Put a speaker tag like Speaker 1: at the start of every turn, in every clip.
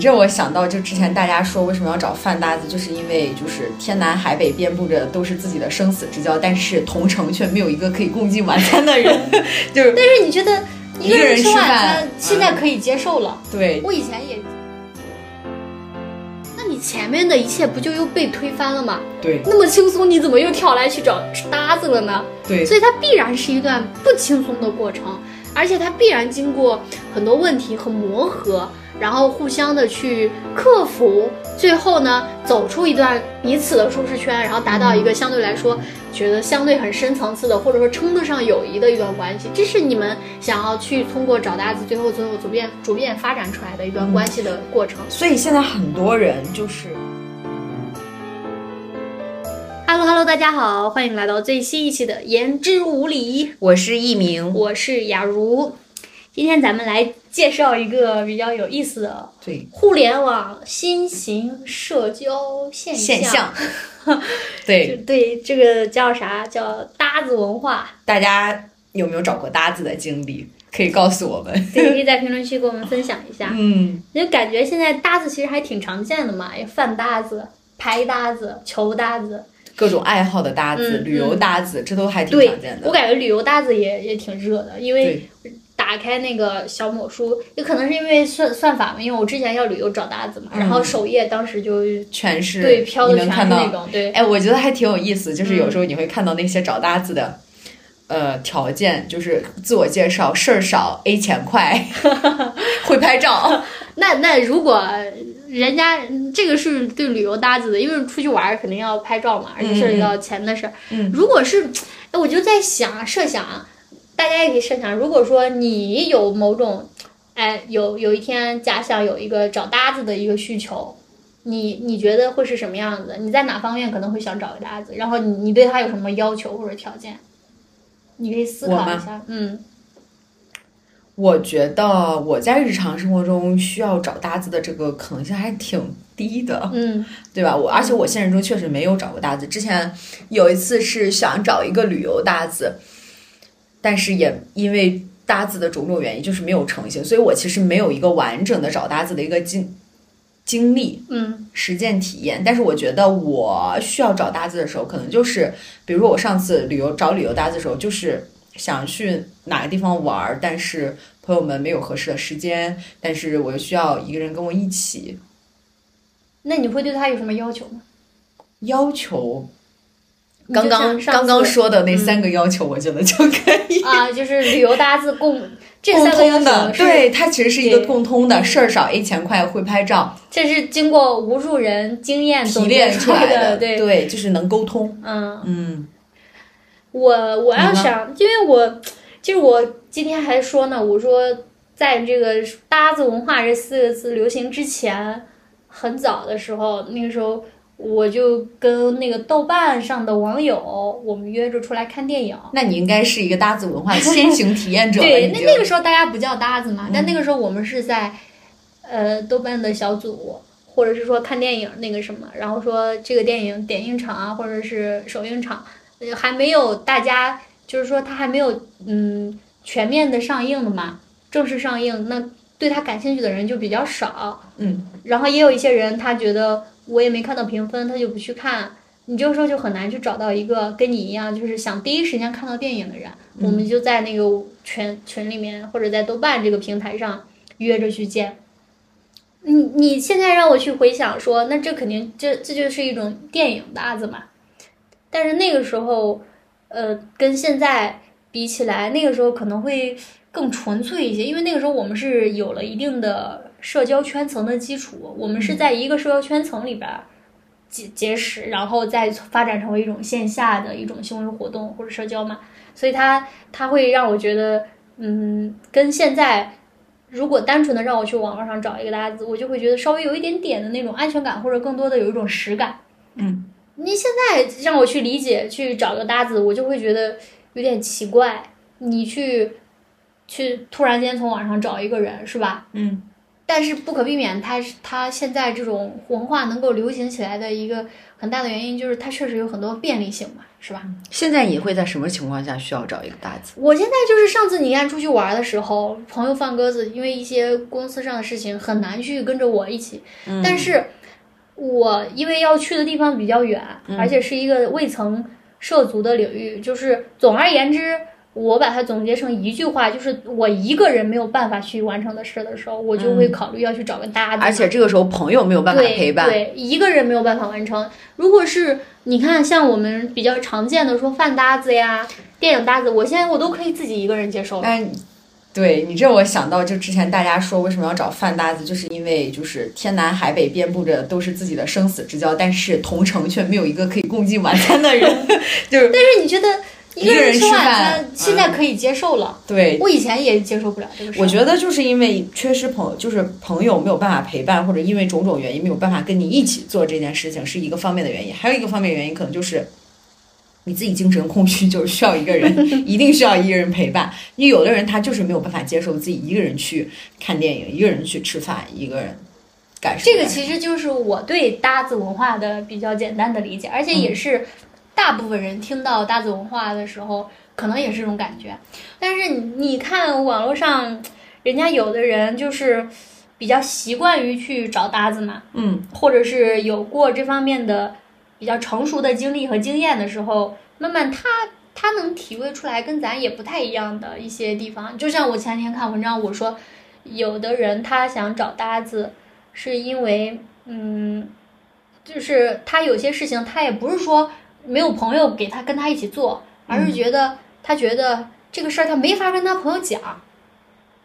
Speaker 1: 你这我想到，就之前大家说为什么要找饭搭子，就是因为就是天南海北遍布着都是自己的生死之交，但是同城却没有一个可以共进晚餐的人，就是
Speaker 2: 但是你觉得一个人
Speaker 1: 吃
Speaker 2: 晚
Speaker 1: 饭
Speaker 2: 餐现在可以接受了？
Speaker 1: 对
Speaker 2: 我以前也。那你前面的一切不就又被推翻了吗？
Speaker 1: 对
Speaker 2: 那么轻松，你怎么又跳来去找搭子了呢？
Speaker 1: 对
Speaker 2: 所以它必然是一段不轻松的过程，而且它必然经过很多问题和磨合，然后互相的去克服，最后呢走出一段彼此的舒适圈，然后达到一个相对来说觉得相对很深层次的，或者说称得上友谊的一段关系。这是你们想要去通过找搭子，最后最后逐渐逐渐发展出来的一段关系的过程。
Speaker 1: 所以现在很多人就是。
Speaker 2: Hello Hello，大家好，欢迎来到最新一期的言之无理。
Speaker 1: 我是一鸣，
Speaker 2: 我是雅茹，今天咱们来介绍一个比较有意思的
Speaker 1: 对
Speaker 2: 互联网新型社交现
Speaker 1: 现象，对
Speaker 2: 对这个叫啥叫搭子文化？
Speaker 1: 大家有没有找过搭子的经历？可以告诉我们。
Speaker 2: 对，可以在评论区给我们分享一下。
Speaker 1: 嗯，
Speaker 2: 就感觉现在搭子其实还挺常见的嘛，有饭搭子、牌搭子、球搭子。
Speaker 1: 各种爱好的搭子、
Speaker 2: 嗯
Speaker 1: 旅游搭子，这都还挺常见，的。
Speaker 2: 我感觉旅游搭子也也挺热的，因为
Speaker 1: 对
Speaker 2: 打开那个小某书，也可能是因为算算法嘛，因为我之前要旅游找搭子嘛，然后首页当时就
Speaker 1: 全是
Speaker 2: 对飘的全是那种，对，
Speaker 1: 哎，我觉得还挺有意思，就是有
Speaker 2: 嗯
Speaker 1: 时候你会看到那些找搭子的，呃，条件就是自我介绍，事儿少，A 钱快，会拍照。
Speaker 2: 那那如果人家这个是对旅游搭子的，因为出去玩肯定要拍照嘛，而且涉及到钱的事儿。
Speaker 1: 嗯
Speaker 2: 如果是，哎，我就在想设想啊，大家也可以设想，如果说你有某种，哎，有有一天假想有一个找搭子的一个需求。你你觉得会是什么样子？你在哪方面可能会想找个搭子？然后你你对他有什么要求或者条件？你可以思考一下。嗯
Speaker 1: 我觉得我在日常生活中需要找搭子的这个可能性还挺低的，
Speaker 2: 嗯
Speaker 1: 对吧？我而且我现实中确实没有找过搭子。之前有一次是想找一个旅游搭子，但是也因为搭子的种种原因，就是没有成型，所以我其实没有一个完整的找搭子的一个经经历。
Speaker 2: 嗯
Speaker 1: 实践体验，但是我觉得我需要找搭子的时候，可能就是，比如说我上次旅游找旅游搭子的时候，就是想去哪个地方玩儿，但是朋友们没有合适的时间，但是我又需要一个人跟我一起，
Speaker 2: 那你会对他有什么要求吗？
Speaker 1: 要求刚刚刚刚说的那三个要求，我觉得就可以。
Speaker 2: 啊，就是旅游搭子共 这三个要
Speaker 1: 通的，
Speaker 2: 求，
Speaker 1: 对，它其实是一个
Speaker 2: 对
Speaker 1: 共通的，事儿少，A 钱快，会拍照，
Speaker 2: 这是经过无数人经验
Speaker 1: 提炼出来
Speaker 2: 的，
Speaker 1: 对，
Speaker 2: 对，
Speaker 1: 就是能沟通。
Speaker 2: 嗯，
Speaker 1: 嗯
Speaker 2: 我我要想，因为我就是我今天还说呢，我说在这个搭子文化这四个字流行之前，很早的时候，那个时候。我就跟那个豆瓣上的网友，我们约着出来看电影。
Speaker 1: 那你应该是一个搭子文化先行体验者，
Speaker 2: 对，那那个时候大家不叫搭子嘛，
Speaker 1: 嗯。
Speaker 2: 但那个时候我们是在，呃，豆瓣的小组，或者是说看电影那个什么，然后说这个电影点映场啊，或者是首映场，呃还没有大家，就是说它还没有嗯全面的上映的嘛，正式上映，那对他感兴趣的人就比较少，
Speaker 1: 嗯，
Speaker 2: 然后也有一些人他觉得我也没看到评分，他就不去看。你这个时候就很难去找到一个跟你一样，就是想第一时间看到电影的人。我们就在那个群群里面，或者在豆瓣这个平台上约着去见。你你现在让我去回想说，那这肯定这这就是一种电影搭子嘛。但是那个时候，呃，跟现在比起来，那个时候可能会更纯粹一些，因为那个时候我们是有了一定的社交圈层的基础，我们是在一个社交圈层里边儿结结识，然后再发展成为一种线下的一种行为活动或者社交嘛。所以它它会让我觉得，嗯，跟现在如果单纯的让我去网络上找一个搭子，我就会觉得稍微有一点点的那种安全感，或者更多的有一种实感。
Speaker 1: 嗯，
Speaker 2: 你现在让我去理解去找个搭子，我就会觉得有点奇怪。你去去突然间从网上找一个人，是吧？
Speaker 1: 嗯，
Speaker 2: 但是不可避免，它是它现在这种文化能够流行起来的一个很大的原因，就是它确实有很多便利性嘛。是吧？
Speaker 1: 现在你会在什么情况下需要找一个搭子？
Speaker 2: 我现在就是上次你看出去玩的时候，朋友放鸽子，因为一些公司上的事情很难去跟着我一起，但是我因为要去的地方比较远，而且是一个未曾涉足的领域，就是总而言之。我把它总结成一句话，就是我一个人没有办法去完成的事的时候，我就会考虑要去找个搭子。
Speaker 1: 而且这个时候朋友没有办法陪伴，
Speaker 2: 对一个人没有办法完成。如果是你看像我们比较常见的说饭搭子呀、电影搭子，我现在我都可以自己一个人接受了。
Speaker 1: 哎，对你这我想到，就之前大家说为什么要找饭搭子，就是因为就是天南海北遍布着都是自己的生死之交，但是同城却没有一个可以共进晚餐的人，就是。
Speaker 2: 但是你觉得？一个
Speaker 1: 人
Speaker 2: 吃晚餐，现在可以接受了。
Speaker 1: 对，
Speaker 2: 我以前也接受不了这个事。
Speaker 1: 我觉得就是因为缺失朋友，就是朋友没有办法陪伴，或者因为种种原因没有办法跟你一起做这件事情，是一个方面的原因。还有一个方面原因，可能就是你自己精神空虚，就是需要一个人，一定需要一个人陪伴。因为有的人他就是没有办法接受自己一个人去看电影，一个人去吃饭，一个人感受。
Speaker 2: 这个其实就是我对搭子文化的比较简单的理解，而且也是。大部分人听到搭子文化的时候，可能也是这种感觉。但是你你看网络上，人家有的人就是比较习惯于去找搭子嘛，
Speaker 1: 嗯，
Speaker 2: 或者是有过这方面的比较成熟的经历和经验的时候，慢慢他他能体会出来跟咱也不太一样的一些地方。就像我前天看文章，我说有的人他想找搭子，是因为嗯，就是他有些事情他也不是说。没有朋友给他跟他一起做，而是觉得他觉得这个事儿他没法跟他朋友讲。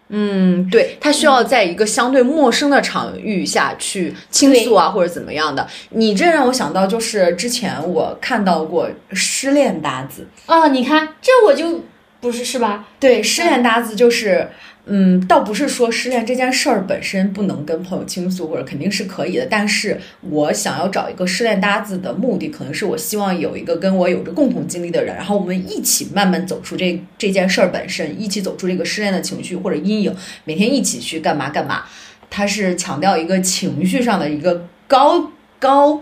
Speaker 1: 嗯，对他需要在一个相对陌生的场域下去倾诉啊，或者怎么样的。你这让我想到，就是之前我看到过失恋搭子
Speaker 2: 啊，你看这我就不是是吧？
Speaker 1: 对，失恋搭子就是。嗯，倒不是说失恋这件事儿本身不能跟朋友倾诉，或者肯定是可以的。但是我想要找一个失恋搭子的目的，可能是我希望有一个跟我有着共同经历的人，然后我们一起慢慢走出这这件事儿本身，一起走出这个失恋的情绪或者阴影，每天一起去干嘛干嘛。他是强调一个情绪上的一个高高，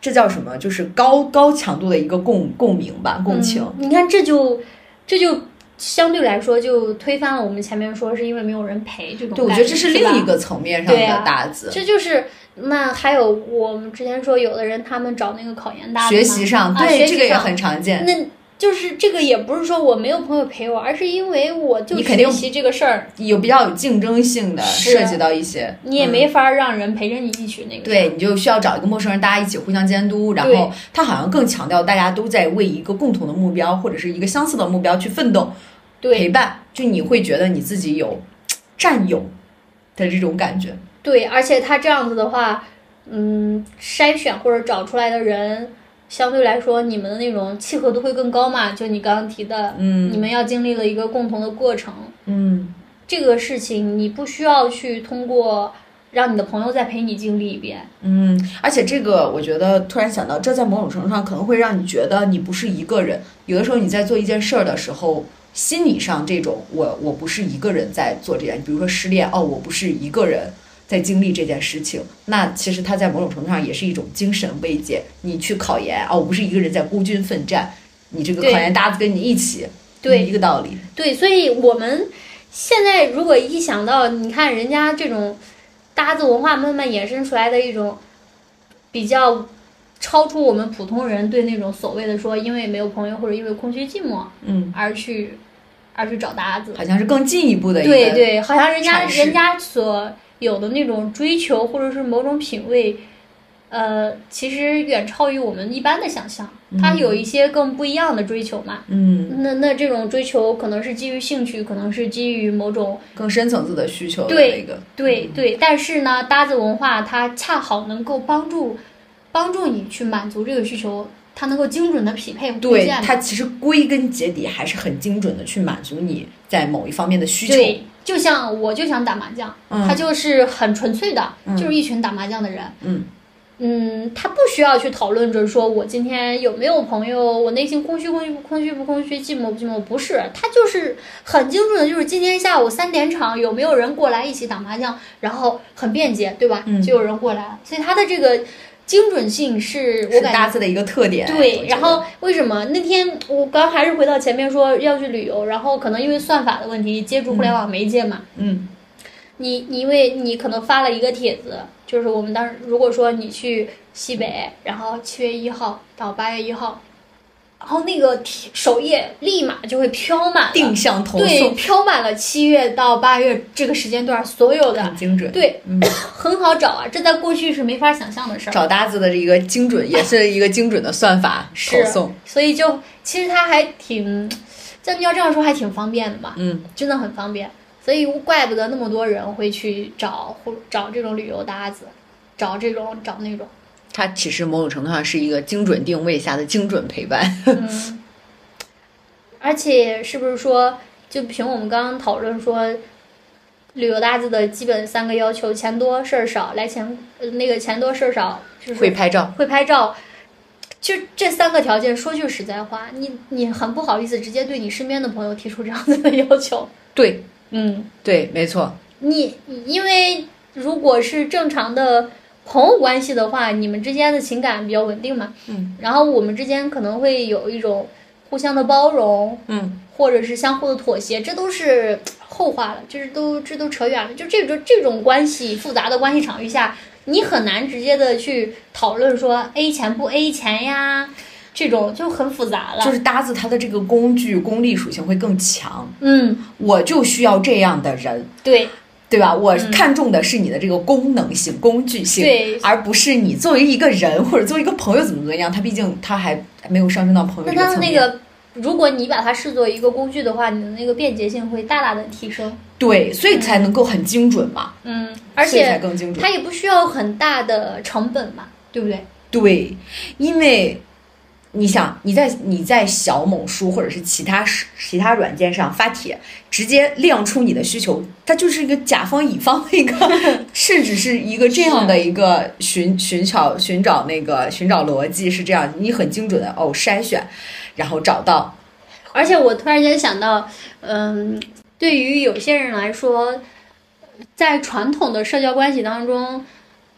Speaker 1: 这叫什么？就是高高强度的一个共共鸣吧，共情。
Speaker 2: 你看，这就这就。相对来说，就推翻了我们前面说是因为没有人陪这种。
Speaker 1: 对，我觉得这是另一个层面上的搭子。
Speaker 2: 这就是那还有我们之前说，有的人他们找那个考研搭
Speaker 1: 子，学习上
Speaker 2: 对
Speaker 1: 这个也很常见。
Speaker 2: 那就是这个也不是说我没有朋友陪我，而是因为我就学习这个事儿
Speaker 1: 有比较有竞争性的，涉及到一些，
Speaker 2: 你也没法让人陪着你一起那个。
Speaker 1: 对，你就需要找一个陌生人，大家一起互相监督。然后他好像更强调大家都在为一个共同的目标或者是一个相似的目标去奋斗。陪伴，就你会觉得你自己有占有的这种感觉。
Speaker 2: 对，而且他这样子的话，嗯，筛选或者找出来的人，相对来说，你们的那种契合度会更高嘛？就你刚刚提的，
Speaker 1: 嗯，
Speaker 2: 你们要经历了一个共同的过程，
Speaker 1: 嗯，
Speaker 2: 这个事情你不需要去通过让你的朋友再陪你经历一遍，
Speaker 1: 嗯，而且这个我觉得突然想到，这在某种程度上可能会让你觉得你不是一个人。有的时候你在做一件事儿的时候。心理上这种，我我不是一个人在做这件，比如说失恋哦，我不是一个人在经历这件事情。那其实它在某种程度上也是一种精神慰藉。你去考研哦，我不是一个人在孤军奋战，你这个考研搭子跟你一起，
Speaker 2: 对
Speaker 1: 一个道理。
Speaker 2: 对，所以我们现在如果一想到，你看人家这种搭子文化慢慢衍生出来的一种比较。超出我们普通人对那种所谓的说，因为没有朋友或者因为空虚寂寞，
Speaker 1: 嗯，
Speaker 2: 而去而去找搭子，
Speaker 1: 好像是更进一步的一。
Speaker 2: 对对，好像人家人家所有的那种追求或者是某种品味，呃，其实远超于我们一般的想象。他有一些更不一样的追求嘛。
Speaker 1: 嗯，
Speaker 2: 那那这种追求可能是基于兴趣，可能是基于某种
Speaker 1: 更深层次的需求。
Speaker 2: 对对对，但是呢，搭子文化它恰好能够帮助。帮助你去满足这个需求，它能够精准的匹配。
Speaker 1: 对，它其实归根结底还是很精准的去满足你在某一方面的需求。
Speaker 2: 对，就像我就想打麻将，它就是很纯粹的，就是一群打麻将的人。
Speaker 1: 嗯
Speaker 2: 嗯，他不需要去讨论着说我今天有没有朋友，我内心空虚空虚不空虚不空虚，寂寞不寂寞，不是，他就是很精准的，就是今天下午三点场有没有人过来一起打麻将，然后很便捷，对吧？
Speaker 1: 嗯，
Speaker 2: 就有人过来了，所以他的这个。精准性是我
Speaker 1: 是
Speaker 2: 感觉
Speaker 1: 搭子的一个特点。
Speaker 2: 对，然后为什么那天我刚还是回到前面说要去旅游，然后可能因为算法的问题，接触互联网媒介嘛，
Speaker 1: 嗯。
Speaker 2: 你你因为你可能发了一个帖子，就是我们当时如果说你去西北，然后七月一号到八月一号，然后那个首页立马就会飘满了
Speaker 1: 定向投
Speaker 2: 对，
Speaker 1: 送
Speaker 2: 飘满了七月到八月这个时间段所有的
Speaker 1: 很，精准。
Speaker 2: 对，
Speaker 1: 嗯，
Speaker 2: 很好找啊，这在过去是没法想象的事儿。
Speaker 1: 找搭子的这个精准，也是一个精准的算法投
Speaker 2: 是
Speaker 1: 送。
Speaker 2: 所以就其实它还挺，像你要这样说还挺方便的嘛，
Speaker 1: 嗯，
Speaker 2: 真的很方便。所以怪不得那么多人会去找或找这种旅游搭子，找这种找那种。
Speaker 1: 它其实某种程度上是一个精准定位下的精准陪伴。
Speaker 2: 嗯，而且是不是说，就凭我们刚刚讨论说，旅游搭子的基本三个要求：钱多事儿少，来钱呃那个钱多事儿少，就是
Speaker 1: 会拍照，
Speaker 2: 会拍照。就这三个条件，说句实在话，你你很不好意思直接对你身边的朋友提出这样子的要求。
Speaker 1: 对
Speaker 2: 嗯，
Speaker 1: 对，没错，
Speaker 2: 你因为如果是正常的朋友关系的话，你们之间的情感比较稳定嘛。
Speaker 1: 嗯。
Speaker 2: 然后我们之间可能会有一种互相的包容，
Speaker 1: 嗯，
Speaker 2: 或者是相互的妥协，这都是后话了，就是都这都扯远了。就这种这种关系复杂的关系场域下，你很难直接的去讨论说 A 钱不 A 钱呀，这种就很复杂了。
Speaker 1: 就是搭子他的这个工具功利属性会更强，
Speaker 2: 嗯，
Speaker 1: 我就需要这样的人，
Speaker 2: 对
Speaker 1: 对吧？我看重的是你的这个功能性、工具性，
Speaker 2: 对。
Speaker 1: 而不是你作为一个人或者作为一个朋友怎么怎么样。他毕竟他还没有上升到朋友
Speaker 2: 那那个，如果你把它视作一个工具的话，你的那个便捷性会大大的提升。
Speaker 1: 对，所以才能够很精准嘛，
Speaker 2: 嗯，而且
Speaker 1: 更精准。
Speaker 2: 它也不需要很大的成本嘛，对不对？
Speaker 1: 对，因为你想你在你在小某书或者是其他是其他软件上发帖，直接亮出你的需求，它就是一个甲方乙方的一个，甚至是一个这样的一个寻寻找寻找那个寻找逻辑是这样，你很精准的哦筛选，然后找到。
Speaker 2: 而且我突然间想到，嗯，对于有些人来说，在传统的社交关系当中，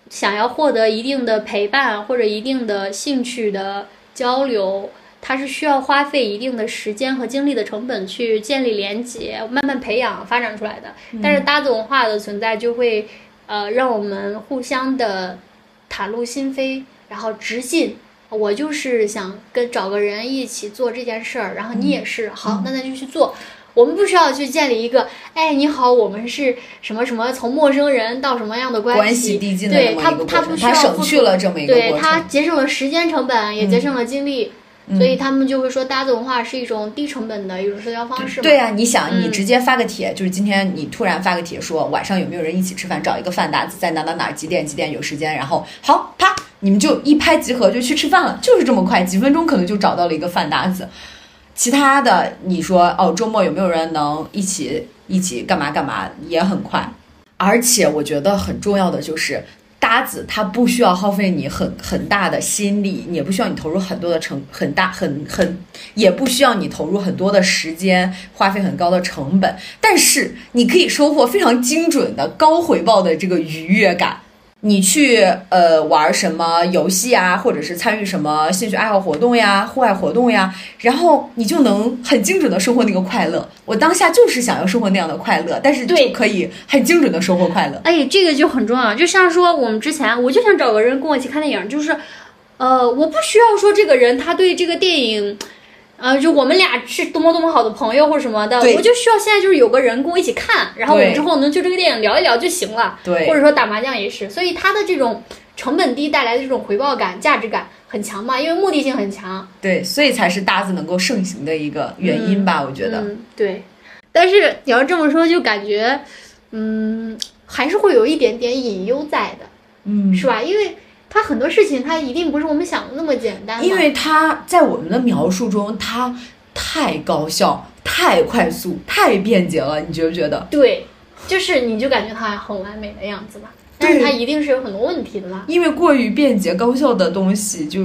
Speaker 2: 想要获得一定的陪伴或者一定的兴趣的交流，它是需要花费一定的时间和精力的成本去建立连接，慢慢培养发展出来的。但是搭子文化的存在就会，呃，让我们互相的袒露心扉，然后直进。我就是想跟找个人一起做这件事儿，然后你也是，好，那咱就去做。我们不需要去建立一个，哎，你好，我们是什么什么，从陌生人到什么样的关
Speaker 1: 关系递进的
Speaker 2: 对他他不需要
Speaker 1: 它省去了这么一个
Speaker 2: 对
Speaker 1: 过程。
Speaker 2: 它节省了时间成本，也节省了精力，
Speaker 1: 嗯
Speaker 2: 所以他们就会说搭子文化是一种低成本的一种社交方式嘛。
Speaker 1: 对啊，你想，
Speaker 2: 嗯
Speaker 1: 你直接发个帖，就是今天你突然发个帖说晚上有没有人一起吃饭，找一个饭搭子在哪哪哪几点几点有时间，然后好啪，你们就一拍即合就去吃饭了，就是这么快，几分钟可能就找到了一个饭搭子。其他的你说哦，周末有没有人能一起一起干嘛干嘛也很快，而且我觉得很重要的就是。搭子他不需要耗费你很很大的心力，也不需要你投入很多的成很大很很，也不需要你投入很多的时间，花费很高的成本，但是你可以收获非常精准的高回报的这个愉悦感。你去呃玩什么游戏啊，或者是参与什么兴趣爱好活动呀、户外活动呀，然后你就能很精准的收获那个快乐。我当下就是想要收获那样的快乐，但是就
Speaker 2: 对
Speaker 1: 可以很精准的收获快乐。
Speaker 2: 哎，这个就很重要。就像说我们之前，我就想找个人跟我一起看电影，就是，呃，我不需要说这个人他对这个电影。呃，就我们俩是多么多么好的朋友或者什么的，我就需要现在就是有个人跟我一起看，然后我们之后能就这个电影聊一聊就行了。
Speaker 1: 对
Speaker 2: 或者说打麻将也是，所以它的这种成本低带来的这种回报感、价值感很强嘛，因为目的性很强。
Speaker 1: 对，所以才是搭子能够盛行的一个原因吧，我觉得。
Speaker 2: 嗯，对。但是你要这么说，就感觉，嗯，还是会有一点点隐忧在的，
Speaker 1: 嗯，
Speaker 2: 是吧？因为它很多事情，它一定不是我们想的那么简单。
Speaker 1: 因为它在我们的描述中，它太高效、太快速、太便捷了，你觉不觉得？
Speaker 2: 对，就是你就感觉它很完美的样子吧，但是它一定是有很多问题的嘛。
Speaker 1: 因为过于便捷高效的东西，就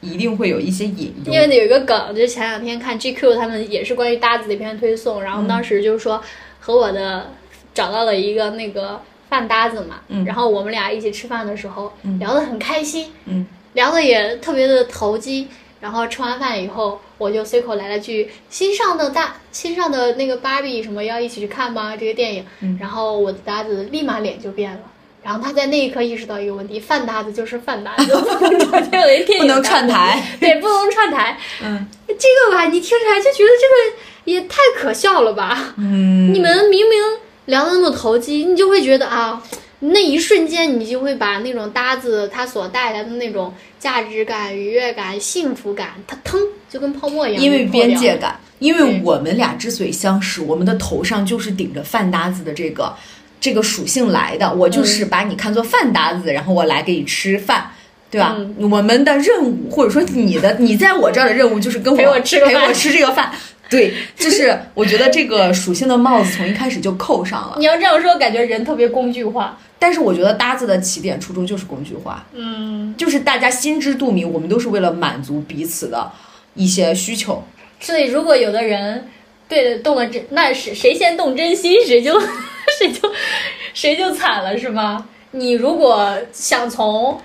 Speaker 1: 一定会有一些隐忧。
Speaker 2: 因为有一个梗，就前两天看 GQ 他们也是关于搭子的一篇推送，然后当时就是说和我的找到了一个那个饭搭子嘛，
Speaker 1: 嗯
Speaker 2: 然后我们俩一起吃饭的时候、
Speaker 1: 嗯
Speaker 2: 聊得很开心，
Speaker 1: 嗯
Speaker 2: 聊得也特别的投机。然后吃完饭以后，我就随口来了句新上的大新上的那个芭比什么要一起去看吗？这个电影。
Speaker 1: 嗯
Speaker 2: 然后我的搭子立马脸就变了。然后他在那一刻意识到一个问题：饭搭子就是饭搭子，不能找这为电影
Speaker 1: 不能串台。
Speaker 2: 对，不能串台。
Speaker 1: 嗯
Speaker 2: 这个吧，你听起来就觉得这个也太可笑了吧？
Speaker 1: 嗯，
Speaker 2: 你们明明聊得那么投机，你就会觉得啊，那一瞬间你就会把那种搭子它所带来的那种价值感、愉悦感、幸福感，它腾就跟泡沫一样，
Speaker 1: 因为。边界感，因为我们俩之所以相识，我们的头上就是顶着饭搭子的这个这个属性来的。我
Speaker 2: 嗯
Speaker 1: 就是把你看作饭搭子，然后我来给你吃饭。对吧？
Speaker 2: 嗯
Speaker 1: 我们的任务，或者说你的你在我这儿的任务，就是跟我
Speaker 2: 陪我吃个饭
Speaker 1: 陪我吃这个饭。对，就是我觉得这个属性的帽子从一开始就扣上了。
Speaker 2: 你要这样说，感觉人特别工具化。
Speaker 1: 但是我觉得搭子的起点初衷就是工具化，
Speaker 2: 嗯，
Speaker 1: 就是大家心知肚明，我们都是为了满足彼此的一些需求。
Speaker 2: 所以如果有的人对动了真，那是谁先动真心，谁就 谁就谁就惨了，是吗？你如果想从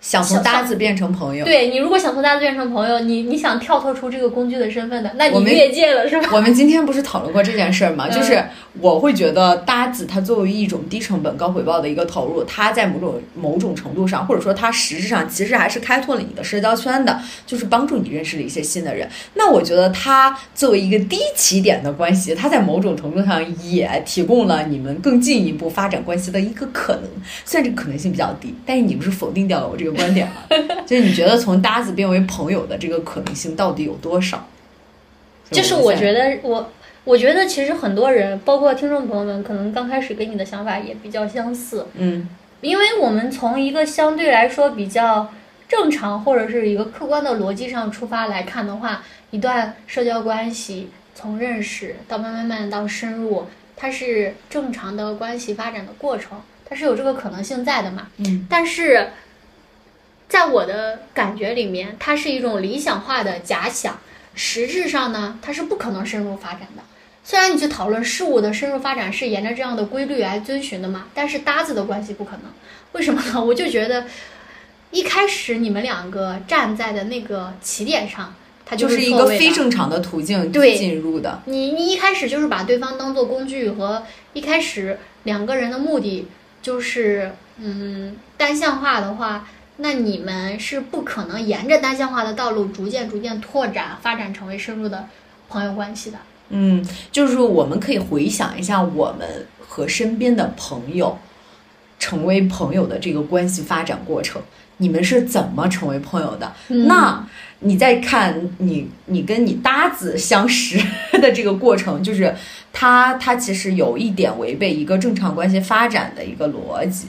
Speaker 1: 想从搭子变成朋友，
Speaker 2: 对你如果想从搭子变成朋友，你你想跳脱出这个工具的身份的，那你越界了是吧？
Speaker 1: 我们今天不是讨论过这件事儿吗？
Speaker 2: 嗯
Speaker 1: 就是我会觉得搭子它作为一种低成本高回报的一个投入，它在某种某种程度上，或者说它实质上其实还是开拓了你的社交圈的，就是帮助你认识了一些新的人。那我觉得它作为一个低起点的关系，它在某种程度上也提供了你们更进一步发展关系的一个可能。虽然这个可能性比较低，但是你不是否定掉了我这个观点了？就是你觉得从搭子变为朋友的这个可能性到底有多少？
Speaker 2: 就是我觉得我。我觉得其实很多人，包括听众朋友们，可能刚开始跟你的想法也比较相似，
Speaker 1: 嗯
Speaker 2: 因为我们从一个相对来说比较正常或者是一个客观的逻辑上出发来看的话，一段社交关系从认识到慢慢慢到深入，它是正常的关系发展的过程，它是有这个可能性在的嘛。
Speaker 1: 嗯
Speaker 2: 但是，在我的感觉里面，它是一种理想化的假想，实质上呢，它是不可能深入发展的。虽然你去讨论事物的深入发展是沿着这样的规律来遵循的嘛，但是搭子的关系不可能。为什么呢？我就觉得，一开始你们两个站在的那个起点上，它
Speaker 1: 就是一个非正常的途径
Speaker 2: 对
Speaker 1: 进入的。
Speaker 2: 你你一开始就是把对方当做工具，和一开始两个人的目的就是嗯单向化的话，那你们是不可能沿着单向化的道路逐渐逐渐拓展发展成为深入的朋友关系的。
Speaker 1: 嗯，就是说我们可以回想一下我们和身边的朋友成为朋友的这个关系发展过程，你们是怎么成为朋友的？
Speaker 2: 嗯
Speaker 1: 那你再看你你跟你搭子相识的这个过程，就是他他其实有一点违背一个正常关系发展的一个逻辑。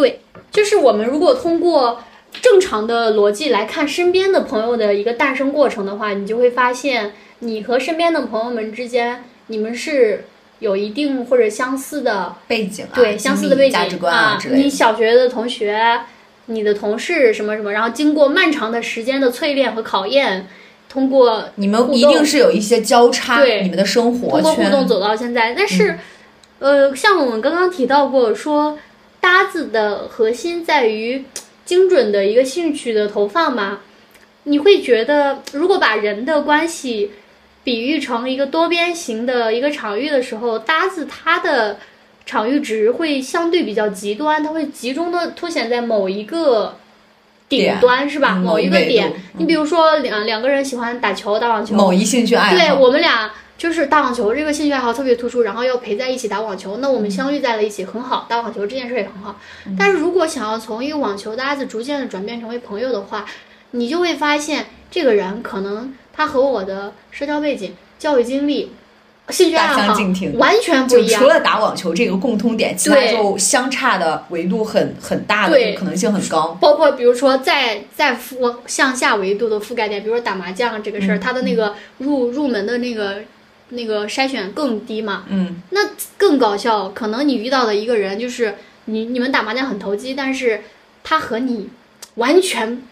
Speaker 2: 对，就是我们如果通过正常的逻辑来看身边的朋友的一个诞生过程的话，你就会发现，你和身边的朋友们之间，你们是有一定或者相似的
Speaker 1: 背景啊，
Speaker 2: 对相似的背景
Speaker 1: 价值观啊之类
Speaker 2: 你。小学的同学，你的同事什么什么，然后经过漫长的时间的淬炼和考验，通过
Speaker 1: 你们一定是有一些交叉，
Speaker 2: 对
Speaker 1: 你们的生活
Speaker 2: 通过互动走到现在。但是，
Speaker 1: 嗯
Speaker 2: 呃，像我们刚刚提到过，说搭子的核心在于 精准的一个兴趣的投放嘛。你会觉得，如果把人的关系比喻成一个多边形的一个场域的时候，搭子它的场域值会相对比较极端，它会集中的凸显在某一个顶端，是吧？
Speaker 1: 嗯
Speaker 2: 某
Speaker 1: 某一
Speaker 2: 个点。
Speaker 1: 嗯
Speaker 2: 你比如说两两个人喜欢打球、打网球，
Speaker 1: 某一兴趣爱好，
Speaker 2: 对我们俩就是打网球这个兴趣爱好特别突出，然后要陪在一起打网球，那我们相遇在了一起很好，打网球这件事也很好。但是如果想要从一个网球搭子逐渐的转变成为朋友的话，你就会发现这个人可能他和我的社交背景、教育经历、兴趣爱
Speaker 1: 大相
Speaker 2: 好
Speaker 1: 径庭
Speaker 2: 完全不一样
Speaker 1: 就除。了打网球这个共通点，其他就相差的维度很很大的，可能性很高。
Speaker 2: 包括比如说再再覆向下维度的覆盖点，比如说打麻将这个事儿，
Speaker 1: 嗯
Speaker 2: 它的那个入入门的那个那个筛选更低嘛。
Speaker 1: 嗯，
Speaker 2: 那更搞笑，可能你遇到的一个人就是你你们打麻将很投机，但是他和你完全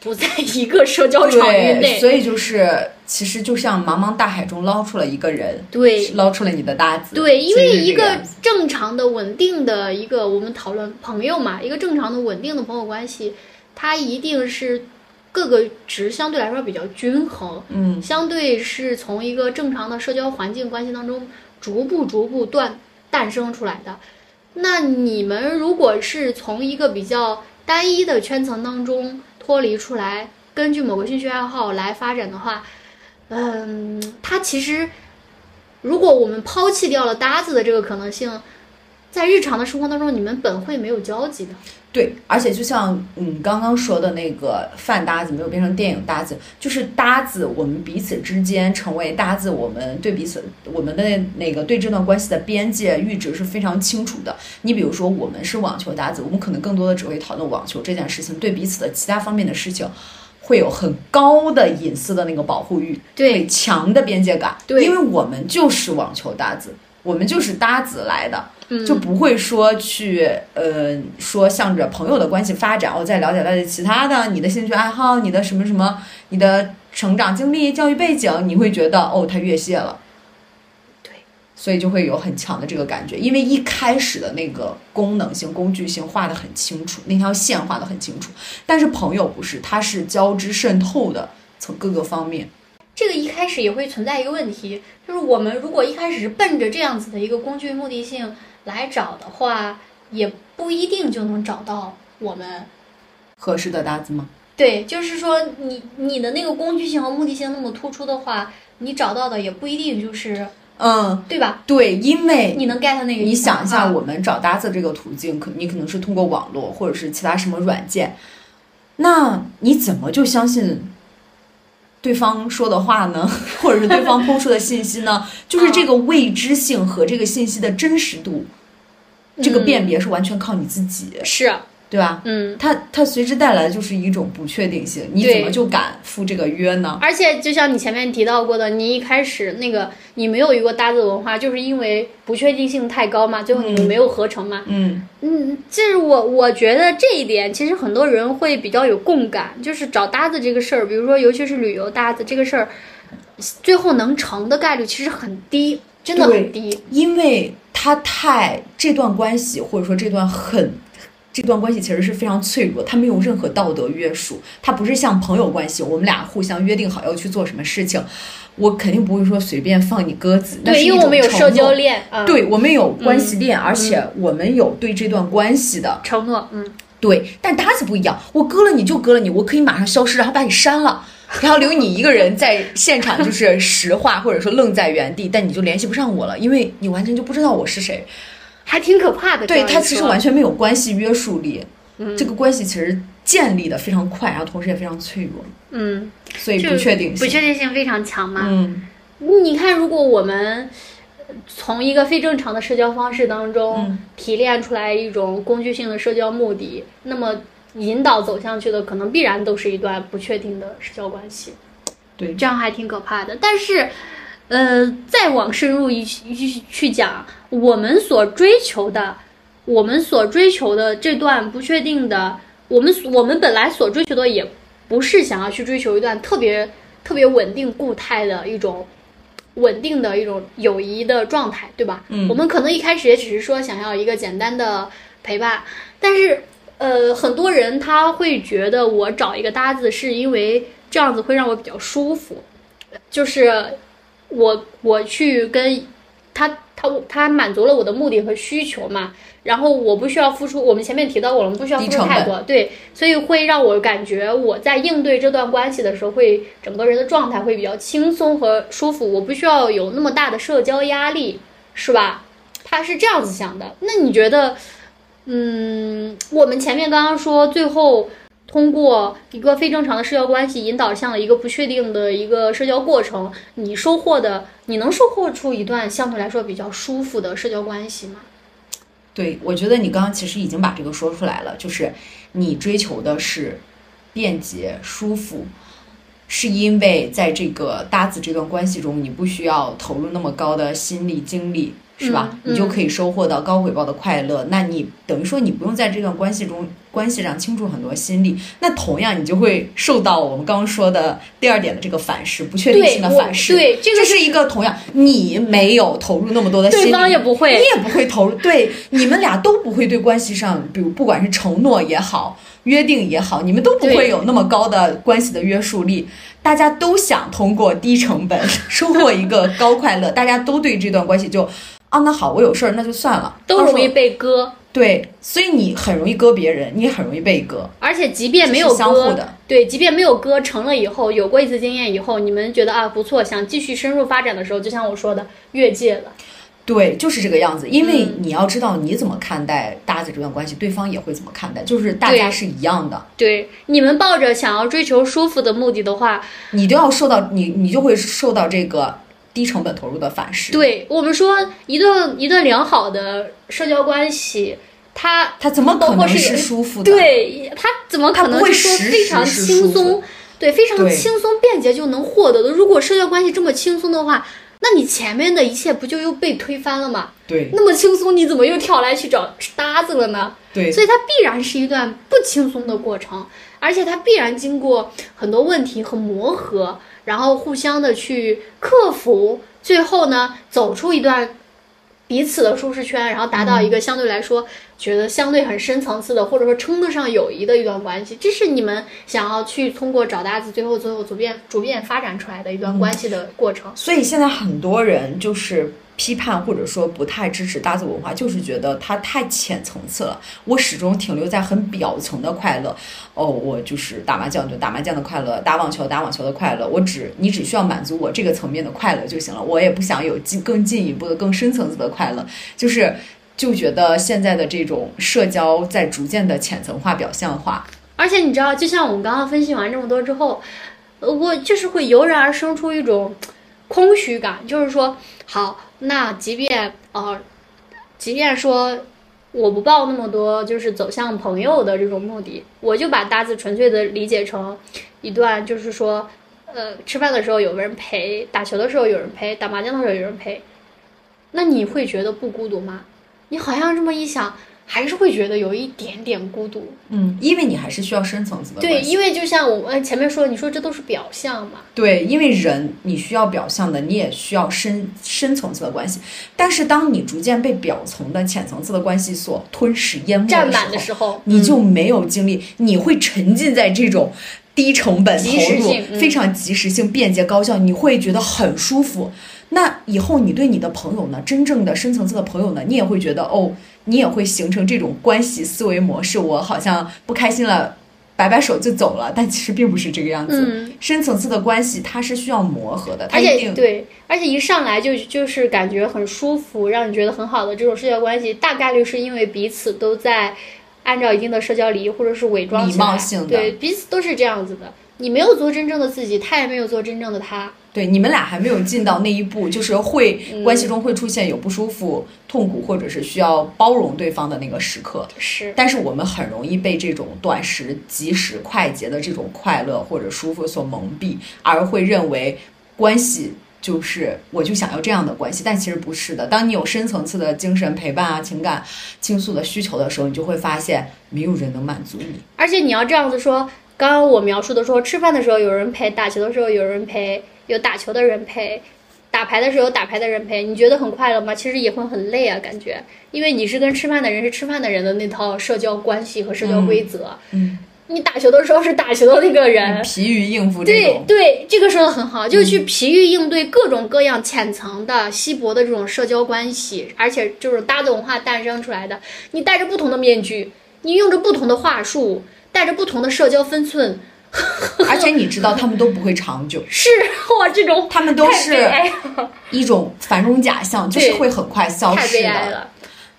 Speaker 2: 不在一个社交场域
Speaker 1: 对，
Speaker 2: 内。
Speaker 1: 所以就是其实就像茫茫大海中捞出了一个人，
Speaker 2: 对
Speaker 1: 捞出了你的搭子。
Speaker 2: 对，因为一个正常的、稳定的一个，我们讨论朋友嘛，一个正常的、稳定的朋友关系，他一定是各个值相对来说比较均衡，
Speaker 1: 嗯，
Speaker 2: 相对是从一个正常的社交环境关系当中逐步逐步断诞生出来的。那你们如果是从一个比较单一的圈层当中脱离出来，根据某个兴趣爱好来发展的话，嗯，它其实如果我们抛弃掉了搭子的这个可能性，在日常的生活当中，你们本会没有交集的。
Speaker 1: 对，而且就像嗯刚刚说的那个饭搭子没有变成电影搭子，就是搭子，我们彼此之间成为搭子，我们对彼此我们的那个对这段关系的边界阈值是非常清楚的。你比如说，我们是网球搭子，我们可能更多的只会讨论网球这件事情，对彼此的其他方面的事情。会有很高的隐私的那个保护欲，
Speaker 2: 对
Speaker 1: 强的边界感，
Speaker 2: 对
Speaker 1: 因为我们就是网球搭子，我们就是搭子来的，
Speaker 2: 嗯
Speaker 1: 就不会说去呃说向着朋友的关系发展，我再了解了解其他的你的兴趣爱好，你的什么什么，你的成长经历、教育背景，你会觉得哦，他越界了。
Speaker 2: 对，
Speaker 1: 所以就会有很强的这个感觉，因为一开始的那个功能性、工具性画得很清楚，那条线画得很清楚，但是朋友不是，它是交织渗透的，从各个方面。
Speaker 2: 这个一开始也会存在一个问题，就是我们如果一开始是奔着这样子的一个工具目的性来找的话，也不一定就能找到我们。
Speaker 1: 合适的搭子吗？
Speaker 2: 对，就是说你你的那个工具性和目的性那么突出的话，你找到的也不一定就是
Speaker 1: 嗯，
Speaker 2: 对吧？
Speaker 1: 对，因为
Speaker 2: 你能 get 那个？
Speaker 1: 你想一下，
Speaker 2: 啊
Speaker 1: 我们找搭子这个途径，可你可能是通过网络或者是其他什么软件，那你怎么就相信对方说的话呢？或者是对方抛出的信息呢？就是这个未知性和这个信息的真实度，这个辨别是完全靠你自己，
Speaker 2: 是，
Speaker 1: 对吧？
Speaker 2: 嗯。
Speaker 1: 它它随之带来的就是一种不确定性，你怎么就敢赴这个约呢？
Speaker 2: 而且就像你前面提到过的，你一开始那个你没有一个搭子文化，就是因为不确定性太高嘛，最后你们没有合成嘛。
Speaker 1: 嗯
Speaker 2: 嗯，这是我我觉得这一点，其实很多人会比较有共感，就是找搭子这个事儿，比如说尤其是旅游搭子这个事儿，最后能成的概率其实很低，真的很低。
Speaker 1: 因为他太这段关系，或者说这段很。这段关系其实是非常脆弱，它没有任何道德约束，它不是像朋友关系，我们俩互相约定好要去做什么事情，我肯定不会说随便放你鸽子。那
Speaker 2: 对，因为我们有社交，链，嗯、
Speaker 1: 对我们有关系链，而且我们有对这段关系的
Speaker 2: 承诺，嗯，
Speaker 1: 对，但搭子不一样，我割了你就割了你，我可以马上消失，然后把你删了，然后留你一个人在现场，就是石化或者说愣在原地，但你就联系不上我了，因为你完全就不知道我是谁。
Speaker 2: 还挺可怕的。
Speaker 1: 对，
Speaker 2: 这样一
Speaker 1: 它其实完全没有关系约束力，
Speaker 2: 嗯
Speaker 1: 这个关系其实建立的非常快，然后同时也非常脆弱，
Speaker 2: 嗯，
Speaker 1: 所以不确定性。
Speaker 2: 不确定性非常强嘛。
Speaker 1: 嗯
Speaker 2: 你看，如果我们从一个非正常的社交方式当中
Speaker 1: 嗯
Speaker 2: 提炼出来一种工具性的社交目的，那么引导走向去的可能必然都是一段不确定的社交关系，
Speaker 1: 对，
Speaker 2: 这样还挺可怕的。但是，呃，再往深入一去去讲，我们所追求的，我们所追求的这段不确定的，我们我们本来所追求的也不是想要去追求一段特别特别稳定固态的一种稳定的一种友谊的状态，对吧？
Speaker 1: 嗯
Speaker 2: 我们可能一开始也只是说想要一个简单的陪伴，但是呃，很多人他会觉得我找一个搭子是因为这样子会让我比较舒服，就是我我去跟他他他满足了我的目的和需求嘛，然后我不需要付出，我们前面提到过了，我们不需要付出太多，对，所以会让我感觉我在应对这段关系的时候，会整个人的状态会比较轻松和舒服，我不需要有那么大的社交压力，是吧？他是这样子想的。那你觉得，嗯，我们前面刚刚说，最后通过一个非正常的社交关系引导向了一个不确定的一个社交过程，你收获的，你能收获出一段相对来说比较舒服的社交关系吗？
Speaker 1: 对，我觉得你刚刚其实已经把这个说出来了，就是你追求的是便捷、舒服，是因为在这个搭子这段关系中，你不需要投入那么高的心力、精力，是吧？
Speaker 2: 嗯
Speaker 1: 你就可以收获到高回报的快乐。那你等于说你不用在这段关系中关系上倾注很多心力，那同样你就会受到我们刚刚说的第二点的这个反噬，不确定性的反噬。
Speaker 2: 对这个
Speaker 1: 这是一个同样，你没有投入那么多的心力，
Speaker 2: 对方也不会。
Speaker 1: 你也不会投入，对，你们俩都不会对关系上，比如不管是承诺也好，约定也好，你们都不会有那么高的关系的约束力。大家都想通过低成本 收获一个高快乐，大家都对这段关系就啊，那好，我有事儿那就算了，
Speaker 2: 都容易被割，
Speaker 1: 对，所以你很容易割别人，你也很容易被割，
Speaker 2: 而且即便没有
Speaker 1: 相互
Speaker 2: 割，
Speaker 1: 的。
Speaker 2: 对，即便没有割成了以后，有过一次经验以后，你们觉得啊不错，想继续深入发展的时候，就像我说的，越界了。
Speaker 1: 对，就是这个样子。因为
Speaker 2: 嗯
Speaker 1: 你要知道你怎么看待搭子这段关系，对方也会怎么看待，就是大家是一样的。
Speaker 2: 对，你们抱着想要追求舒服的目的的话，
Speaker 1: 你都要受到你，你就会受到这个低成本投入的反噬。，
Speaker 2: 对我们说一段一段良好的社交关系，它
Speaker 1: 他怎么可能
Speaker 2: 是
Speaker 1: 是舒服的？，
Speaker 2: 对它怎么可能是说非常轻松
Speaker 1: 服？
Speaker 2: 对，非常轻松便捷就能获得的。如果社交关系这么轻松的话，那你前面的一切不就又被推翻了吗？
Speaker 1: 对，
Speaker 2: 那么轻松，你怎么又跳来去找搭子了呢？
Speaker 1: 对，
Speaker 2: 所以它必然是一段不轻松的过程，而且它必然经过很多问题和磨合，然后互相的去克服，最后呢走出一段彼此的舒适圈，然后达到一个相对来说觉得相对很深层次的，或者说称得上友谊的一段关系。这是你们想要去通过找搭子，最后最后逐渐逐渐发展出来的一段关系的过程。
Speaker 1: 所以现在很多人就是批判或者说不太支持搭子文化，就是觉得它太浅层次了。我始终停留在很表层的快乐。哦，我就是打麻将就打麻将的快乐，打网球打网球的快乐。我只你只需要满足我这个层面的快乐就行了，我也不想有进更进一步的更深层次的快乐。就是就觉得现在的这种社交在逐渐的浅层化、表象化。
Speaker 2: 而且你知道，就像我们刚刚分析完这么多之后，呃，我就是会油然而生出一种空虚感，就是说，好，那即便呃，即便说我不抱那么多就是走向朋友的这种目的，我就把搭子纯粹的理解成一段，就是说，呃，吃饭的时候有个人陪，打球的时候有人陪，打麻将的时候有人陪，那你会觉得不孤独吗？你好像这么一想，还是会觉得有一点点孤独。
Speaker 1: 嗯，因为你还是需要深层次的
Speaker 2: 对，因为就像我们前面说，你说这都是表象嘛，
Speaker 1: 对，因为人你需要表象的，你也需要深深层次的关系。但是当你逐渐被表层的浅层次的关系所吞噬淹没
Speaker 2: 占
Speaker 1: 的
Speaker 2: 满的时候，
Speaker 1: 你就没有精力，你会沉浸在这种低成本投入、
Speaker 2: 嗯
Speaker 1: 非常及时性、便捷高效，你会觉得很舒服。那以后你对你的朋友呢，真正的深层次的朋友呢，你也会觉得哦，你也会形成这种关系思维模式。我好像不开心了，摆摆手就走了，但其实并不是这个样子。
Speaker 2: 嗯，
Speaker 1: 深层次的关系它是需要磨合的，它
Speaker 2: 而
Speaker 1: 一定
Speaker 2: 且对，而且一上来就就是感觉很舒服，让你觉得很好的这种社交关系，大概率是因为彼此都在按照一定的社交礼仪或者是伪装
Speaker 1: 礼貌性的
Speaker 2: 对，彼此都是这样子的。你没有做真正的自己，他也没有做真正的他。
Speaker 1: 对你们俩还没有进到那一步，就是会
Speaker 2: 嗯
Speaker 1: 关系中会出现有不舒服、痛苦，或者是需要包容对方的那个时刻。
Speaker 2: 是，
Speaker 1: 但是我们很容易被这种短时、及时、快捷的这种快乐或者舒服所蒙蔽，而会认为关系就是我就想要这样的关系，但其实不是的。当你有深层次的精神陪伴啊、情感倾诉的需求的时候，你就会发现没有人能满足你。
Speaker 2: 而且你要这样子说，刚刚我描述的说，吃饭的时候有人陪，打球的时候有人陪，有打球的人陪，打牌的时候有打牌的人陪，你觉得很快乐吗？其实也会很累啊，感觉，因为你是跟吃饭的人是吃饭的人的那套社交关系和社交规则。
Speaker 1: 嗯，
Speaker 2: 你打球的时候是打球的那个人。
Speaker 1: 疲于应付这
Speaker 2: 对
Speaker 1: 种。
Speaker 2: 对，这个说的很好，就是去疲于应对各种各样浅层的、稀薄的这种社交关系，而且就是搭子文化诞生出来的，你戴着不同的面具，你用着不同的话术，带着不同的社交分寸，
Speaker 1: 而且你知道他们都不会长久，
Speaker 2: 是哇，这种
Speaker 1: 他们都是，一种繁荣假象，就是会很快消失的。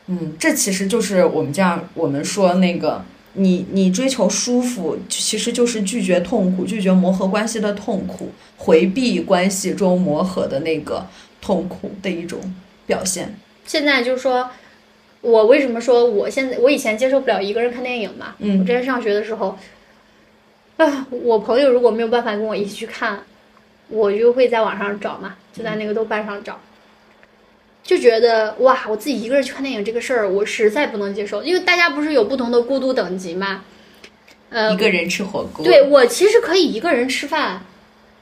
Speaker 1: 嗯，这其实就是我们这样，我们说那个，你你追求舒服，其实就是拒绝痛苦，拒绝磨合关系的痛苦，回避关系中磨合的那个痛苦的一种表现。
Speaker 2: 现在就是说，我为什么说我现在我以前接受不了一个人看电影嘛？
Speaker 1: 嗯
Speaker 2: 我之前上学的时候，啊，我朋友如果没有办法跟我一起去看，我就会在网上找嘛，就在那个豆瓣上找。就觉得哇，我自己一个人去看电影这个事儿，我实在不能接受，因为大家不是有不同的孤独等级嘛。呃
Speaker 1: 一，个人吃火锅，
Speaker 2: 对我其实可以一个人吃饭，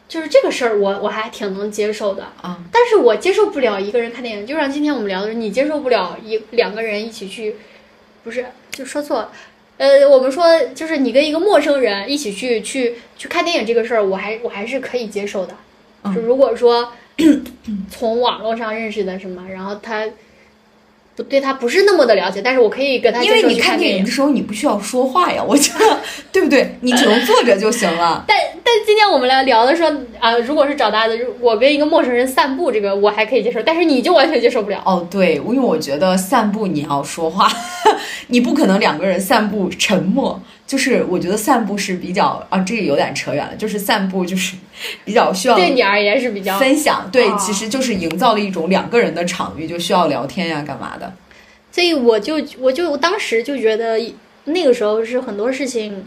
Speaker 2: 就是这个事儿我我还挺能接受的。
Speaker 1: 啊，
Speaker 2: 但是我接受不了一个人看电影，就像今天我们聊的，你接受不了一两个人一起去，不是就说错了。呃，我们说就是你跟一个陌生人一起去去去看电影这个事儿，我还我还是可以接受的。
Speaker 1: 嗯
Speaker 2: 就如果说 从网络上认识的什么，然后他不对他不是那么的了解，但是我可以跟他
Speaker 1: 因为你看电影的时候你不需要说话呀，我觉得对不对？你只能坐着就行了。
Speaker 2: 但但今天我们来聊的时候啊、如果是找搭子，如我跟一个陌生人散步，这个我还可以接受，但是你就完全接受不了。
Speaker 1: 哦，对，因为我觉得散步你要说话，你不可能两个人散步沉默。就是我觉得散步是比较啊，这个有点扯远了。就是散步就是 比较需要
Speaker 2: 对你而言是比较
Speaker 1: 分享，对，
Speaker 2: 哦
Speaker 1: 其实就是营造了一种两个人的场域，就需要聊天呀，干嘛的。
Speaker 2: 所以我就我就当时就觉得那个时候是很多事情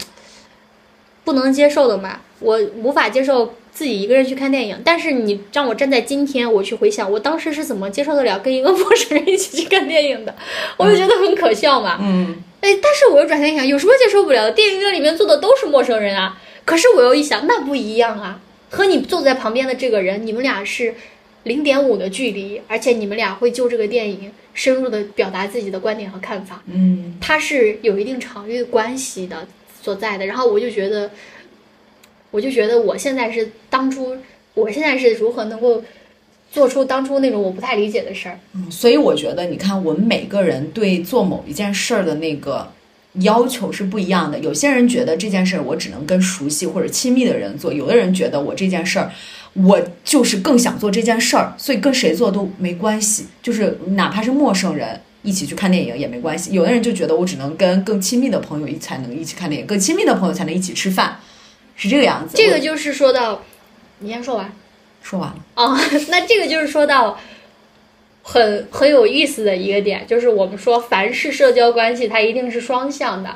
Speaker 2: 不能接受的嘛，我无法接受自己一个人去看电影。但是你让我站在今天，我去回想我当时是怎么接受得了跟一个陌生人一起去看电影的，我就觉得很可笑嘛。
Speaker 1: 嗯，
Speaker 2: 哎，但是我又转念一想，有什么接受不了的？电影院里面坐的都是陌生人啊。可是我又一想，那不一样啊，和你坐在旁边的这个人，你们俩是零点五的距离，而且你们俩会就这个电影深入的表达自己的观点和看法。
Speaker 1: 嗯，
Speaker 2: 它是有一定场域关系的所在的。然后我就觉得，我就觉得我现在是当初，我现在是如何能够做出当初那种我不太理解的事儿。
Speaker 1: 嗯所以我觉得，你看，我们每个人对做某一件事儿的那个要求是不一样的。有些人觉得这件事儿我只能跟熟悉或者亲密的人做，有的人觉得我这件事儿，我就是更想做这件事儿，所以跟谁做都没关系，就是哪怕是陌生人。一起去看电影也没关系。有的人就觉得我只能跟更亲密的朋友一才能一起看电影，更亲密的朋友才能一起吃饭，是这个样子。
Speaker 2: 这个就是说到，你先说完。
Speaker 1: 说完了。
Speaker 2: 哦，那这个就是说到很很有意思的一个点，就是我们说凡是社交关系，它一定是双向的。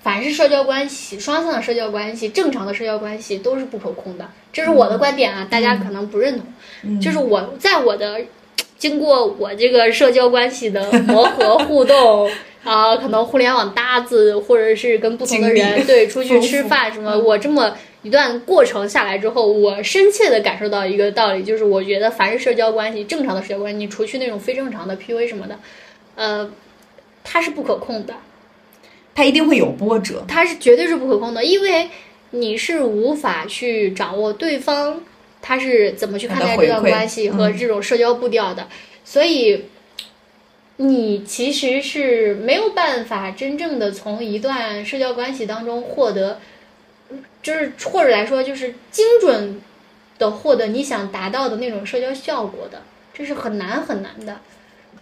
Speaker 2: 凡是社交关系，双向的社交关系，正常的社交关系都是不可控的，这是我的观点啊，大家可能不认同。
Speaker 1: 嗯
Speaker 2: 就是我在我的经过我这个社交关系的磨合互动 啊、可能互联网搭子，或者是跟不同的人对出去吃饭什么，我这么一段过程下来之后，我深切的感受到一个道理，就是我觉得凡是社交关系，正常的社交关系，你除去那种非正常的 PUA 什么的，呃，它是不可控的。
Speaker 1: 它一定会有波折。
Speaker 2: 它是绝对是不可控的，因为你是无法去掌握对方他是怎么去看待这段关系和这种社交步调的，所以你其实是没有办法真正的从一段社交关系当中获得，就是或者来说就是精准的获得你想达到的那种社交效果的，这是很难很难的。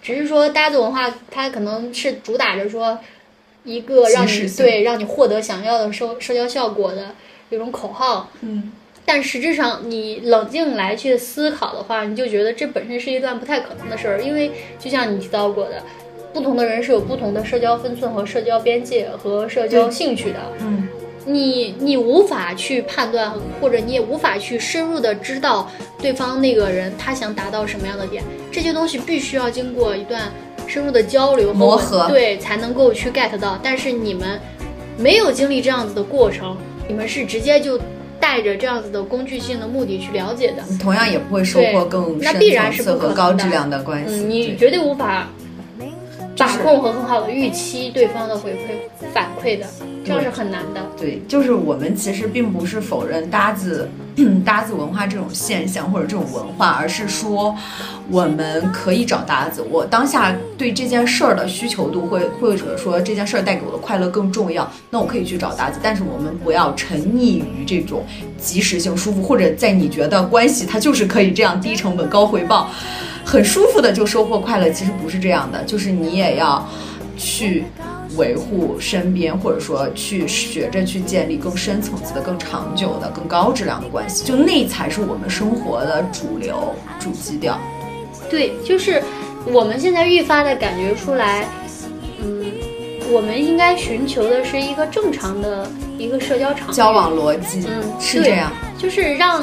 Speaker 2: 只是说搭子文化，它可能是主打着说一个让你对让你获得想要的社社交效果的一种口号，
Speaker 1: 嗯，
Speaker 2: 但实质上你冷静来去思考的话，你就觉得这本身是一段不太可能的事儿，因为就像你提到过的，不同的人是有不同的社交分寸和社交边界和社交兴趣的，
Speaker 1: 嗯，
Speaker 2: 你你无法去判断，或者你也无法去深入的知道对方那个人他想达到什么样的点，这些东西必须要经过一段深入的交流和
Speaker 1: 磨合
Speaker 2: 对，才能够去 get 到。但是你们没有经历这样子的过程，你们是直接就带着这样子的工具性的目的去了解的，
Speaker 1: 你同样也不会收获更深
Speaker 2: 那必然
Speaker 1: 层次
Speaker 2: 是不可能的
Speaker 1: 和高质量的关系。
Speaker 2: 嗯，你绝对无法
Speaker 1: 就是
Speaker 2: 把控和很好的预期对方的回馈反馈的，这样是很难的。
Speaker 1: 对，就是我们其实并不是否认搭子 搭子文化这种现象或者这种文化，而是说我们可以找搭子。我当下对这件事儿的需求度会，或者说这件事儿带给我的快乐更重要，那我可以去找搭子。但是我们不要沉溺于这种及时性舒服，或者在你觉得关系它就是可以这样低成本高回报。很舒服的就收获快乐，其实不是这样的，就是你也要去维护身边，或者说去学着去建立更深层次的、更长久的、更高质量的关系，就那才是我们生活的主流、主基调。
Speaker 2: 对，就是我们现在愈发的感觉出来，嗯，我们应该寻求的是一个正常的一个社交场
Speaker 1: 交往逻辑、
Speaker 2: 嗯
Speaker 1: 是这样，
Speaker 2: 就是让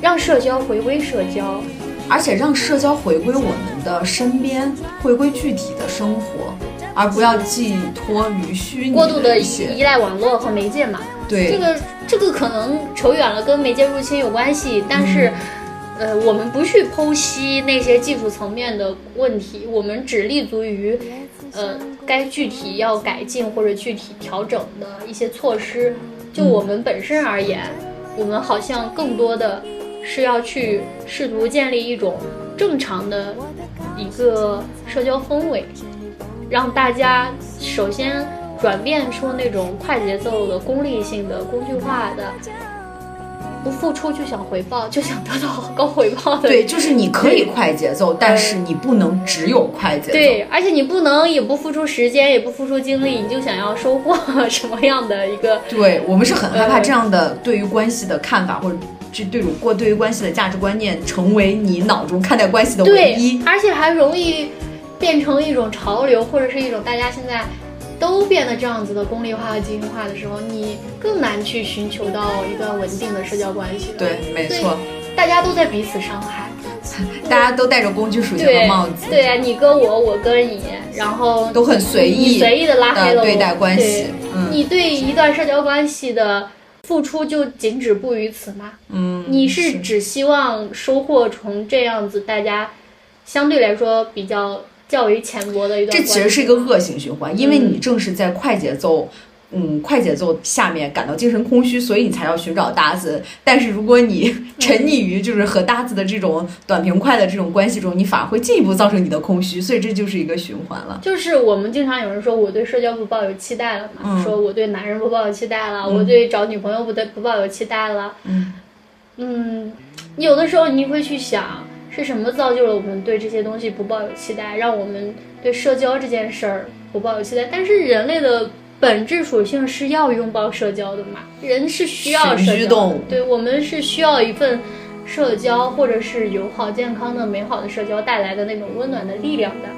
Speaker 2: 让社交回归社交，
Speaker 1: 而且让社交回归我们的身边，回归具体的生活，而不要寄托于虚拟
Speaker 2: 过度的。依赖网络和媒介嘛。
Speaker 1: 对，
Speaker 2: 这个这个可能扯远了，跟媒介入侵有关系，但是。呃，我们不去剖析那些技术层面的问题，我们只立足于，呃，该具体要改进或者具体调整的一些措施。就我们本身而言，我们好像更多的是要去试图建立一种正常的一个社交氛围，让大家首先转变出那种快节奏的、功利性的、工具化的。不付出就想回报，就想得到高回报的。
Speaker 1: 对，就是你可以快节奏，但是你不能只有快节奏。
Speaker 2: 对，而且你不能也不付出时间，也不付出精力，你就想要收获 什么样的一个？
Speaker 1: 对我们是很害怕这样的对于关系的看法，或者这对过对于关系的价值观念，成为你脑中看待关系的唯一。
Speaker 2: 而且还容易变成一种潮流，或者是一种大家现在。都变得这样子的功利化和精英化的时候，你更难去寻求到一段稳定的社交关系。
Speaker 1: 对，没错，
Speaker 2: 大家都在彼此伤害，
Speaker 1: 大家都戴着工具属性的帽子。
Speaker 2: 对啊，你跟我，我跟你，然后
Speaker 1: 都很随意，
Speaker 2: 随意的拉黑了
Speaker 1: 对待关系。
Speaker 2: 你对一段社交关系的付出就仅止步于此吗？
Speaker 1: 嗯，
Speaker 2: 你是只希望收获从这样子大家相对来说比较。较为浅薄的一段，
Speaker 1: 这其实是一个恶性循环，因为你正是在快节奏，嗯，快节奏下面感到精神空虚，所以你才要寻找搭子。但是如果你 沉溺于就是和搭子的这种短平快的这种关系中，你反而会进一步造成你的空虚，所以这就是一个循环了。
Speaker 2: 就是我们经常有人说我对社交不抱有期待了嘛，说我对男人不抱有期待了，我对找女朋友不对不抱有期待了。
Speaker 1: 嗯
Speaker 2: 嗯，有的时候你会去想。是什么造就了我们对这些东西不抱有期待，让我们对社交这件事儿不抱有期待？但是人类的本质属性是要拥抱社交的嘛？人是需要社交，对我们是需要一份社交，或者是友好、健康的、美好的社交带来的那种温暖的力量的。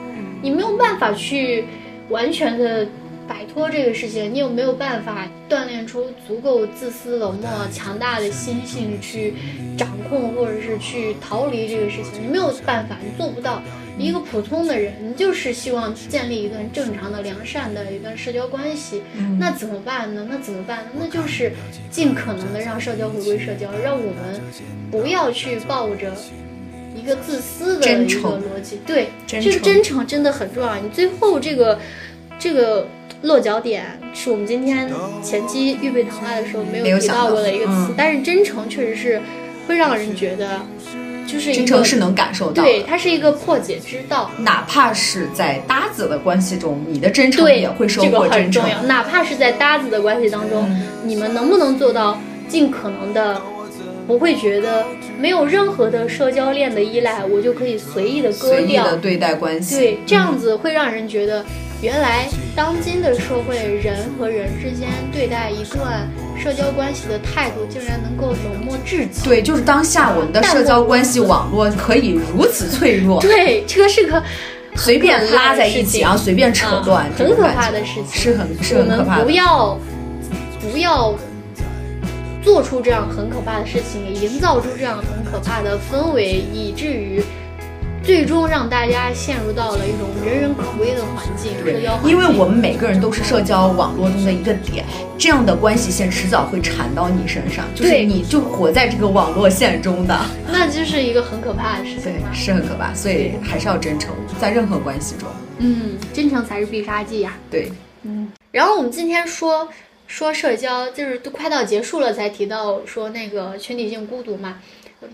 Speaker 2: 你没有办法去完全的。摆脱这个事情，你有没有办法锻炼出足够自私、冷漠、强大的心性去掌控，或者是去逃离这个事情？你没有办法，你做不到。一个普通的人，你就是希望建立一段正常的、良善的一段社交关系，那怎么办呢？那怎么办呢？那就是尽可能的让社交回归社交，让我们不要去抱着一个自私的一个逻辑。对，这个真诚真的很重要。你最后这个，这个。落脚点是我们今天前期预备谈话的时候没有提到过的一个词，但是真诚确实是会让人觉得，就是
Speaker 1: 真诚是能感受到，
Speaker 2: 对，它是一个破解之道。
Speaker 1: 哪怕是在搭子的关系中，你的真诚也会收获真
Speaker 2: 诚。哪怕是在搭子的关系当中，你们能不能做到尽可能的不会觉得没有任何的社交链的依赖，我就可以随意的割掉
Speaker 1: 的对待关系？
Speaker 2: 对，这样子会让人觉得。原来，当今的社会，人和人之间对待一段社交关系的态度，竟然能够冷漠至极。
Speaker 1: 对，就是当下我们的社交关系网络可以如此脆弱。
Speaker 2: 对，这个是个
Speaker 1: 随便拉在一起，然后随便扯断，
Speaker 2: 很可怕的事情，
Speaker 1: 是很是很可怕
Speaker 2: 的。不要不要做出这样很可怕的事情，营造出这样很可怕的氛围，以至于。最终让大家陷入到了一种人人可危的环境，社交
Speaker 1: 因为我们每个人都是社交网络中的一个点，这样的关系线迟早会缠到你身上，就是你就活在这个网络线中的，
Speaker 2: 那就是一个很可怕的事情。
Speaker 1: 对，是很可怕，所以还是要真诚，在任何关系中，
Speaker 2: 嗯，真诚才是必杀技呀。
Speaker 1: 对，
Speaker 2: 嗯。然后我们今天说说社交，就是都快到结束了才提到说那个群体性孤独嘛。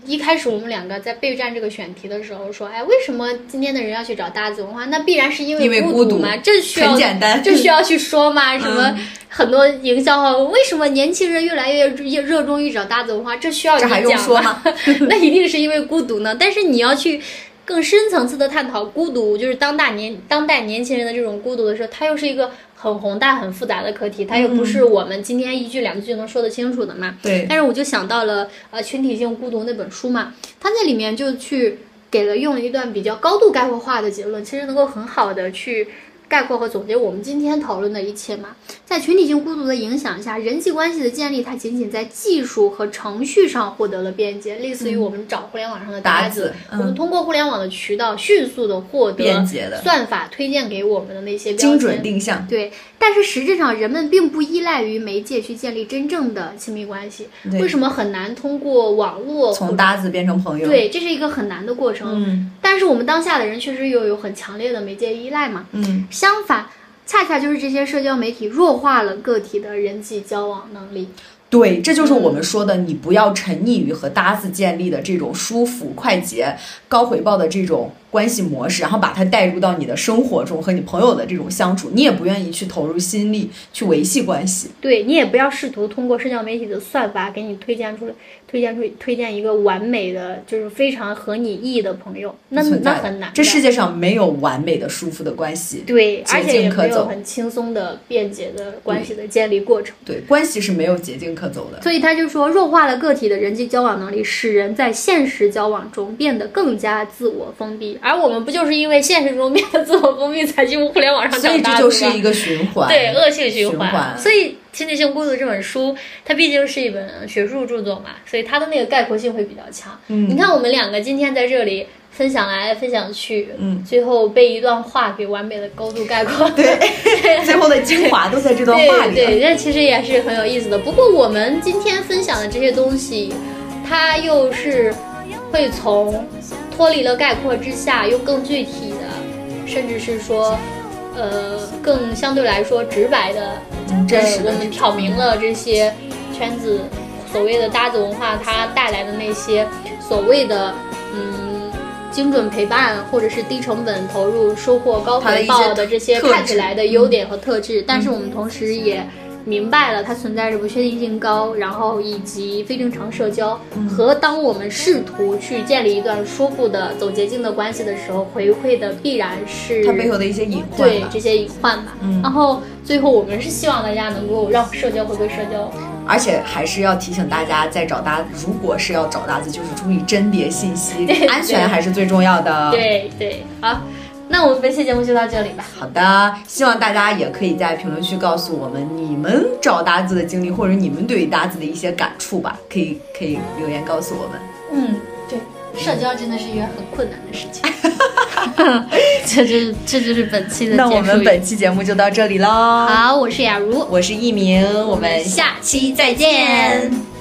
Speaker 2: 一开始我们两个在备战这个选题的时候说，哎，为什么今天的人要去找搭子文化？那必然是因为孤
Speaker 1: 独
Speaker 2: 嘛，这需要
Speaker 1: 很简单，
Speaker 2: 这需要去说嘛？什么很多营销号，为什么年轻人越来越热衷于找搭子文化？这需要你讲
Speaker 1: 吗？
Speaker 2: 那一定是因为孤独呢。但是你要去。更深层次的探讨孤独，就是当代年当代年轻人的这种孤独的时候，它又是一个很宏大、很复杂的课题，它又不是我们今天一句两句就能说得清楚的嘛。
Speaker 1: 对。
Speaker 2: 但是我就想到了呃《群体性孤独》那本书嘛，它那里面就去给了用了一段比较高度概括化的结论，其实能够很好的去。概括和总结我们今天讨论的一切嘛。在群体性孤独的影响下，人际关系的建立，它仅仅在技术和程序上获得了便捷，类似于我们找互联网上的搭
Speaker 1: 子，
Speaker 2: 我们通过互联网的渠道迅速的获得
Speaker 1: 便捷的
Speaker 2: 算法推荐给我们的那些
Speaker 1: 精准定向。
Speaker 2: 对，但是实质上人们并不依赖于媒介去建立真正的亲密关系。为什么很难通过网络
Speaker 1: 从搭子变成朋友？
Speaker 2: 对，这是一个很难的过程。
Speaker 1: 嗯，
Speaker 2: 但是我们当下的人确实又有很强烈的媒介依赖嘛。
Speaker 1: 嗯，
Speaker 2: 相反。恰恰就是这些社交媒体弱化了个体的人际交往能力。
Speaker 1: 对，这就是我们说的，你不要沉溺于和搭子建立的这种舒服、快捷、高回报的这种。关系模式，然后把它带入到你的生活中和你朋友的这种相处，你也不愿意去投入心力去维系关系。
Speaker 2: 对你也不要试图通过社交媒体的算法给你推荐出来，推荐出推荐一个完美的，就是非常合你意的朋友，那那很难。
Speaker 1: 这世界上没有完美的、舒服的关系。
Speaker 2: 对，而且
Speaker 1: 也
Speaker 2: 没有很轻松的、便捷的关系的建立过程。
Speaker 1: 对，关系是没有捷径可走的。
Speaker 2: 所以他就说，弱化了个体的人际交往能力，使人在现实交往中变得更加自我封闭。而我们不就是因为现实中变得自我封闭，才进入互联网上的
Speaker 1: 所以这就是一个循环，
Speaker 2: 对恶性
Speaker 1: 循
Speaker 2: 环。所以《亲密性孤独》这本书，它毕竟是一本学术著作嘛，所以它的那个概括性会比较强。
Speaker 1: 嗯，
Speaker 2: 你看我们两个今天在这里分享来分享去，
Speaker 1: 嗯，
Speaker 2: 最后被一段话给完美的高度概括，
Speaker 1: 对，最后的精华都在这段话里。
Speaker 2: 对，这其实也是很有意思的。不过我们今天分享的这些东西，它又是会从。脱离了概括之下，用更具体的，甚至是说，呃，更相对来说直白的，
Speaker 1: 真实的，
Speaker 2: 我们挑明了这些圈子所谓的搭子文化它带来的那些所谓的嗯精准陪伴，或者是低成本投入收获高回报的这些看起来的优点和特质，但是我们同时也。明白了，它存在着不确定性高，然后以及非正常社交，和当我们试图去建立一段舒服的走捷径的关系的时候，回馈的必然是
Speaker 1: 它背后的一些隐患。
Speaker 2: 对这些隐患吧。然后最后我们是希望大家能够让社交回归社交，
Speaker 1: 而且还是要提醒大家，在找搭，如果是要找搭子，就是注意甄别信息，安全还是最重要的。
Speaker 2: 对对，好。那我们本期节目就到这里吧。
Speaker 1: 好的，希望大家也可以在评论区告诉我们你们找搭子的经历，或者你们对于搭子的一些感触吧。可以可以留言告诉我们。
Speaker 2: 嗯，对，社交真的是一件很困难的事情。这就是这就是本期的。
Speaker 1: 那我们本期节目就到这里喽。
Speaker 2: 好，我是雅茹，
Speaker 1: 我是一鸣，我们下期再见。